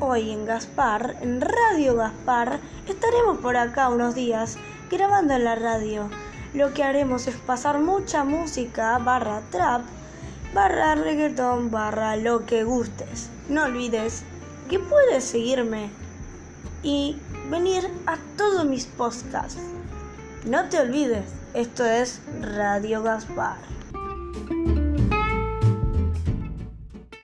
hoy en Gaspar, en Radio Gaspar, estaremos por acá unos días grabando en la radio. Lo que haremos es pasar mucha música barra trap, barra reggaeton, barra lo que gustes. No olvides que puedes seguirme y venir a todos mis podcasts. No te olvides, esto es Radio Gaspar.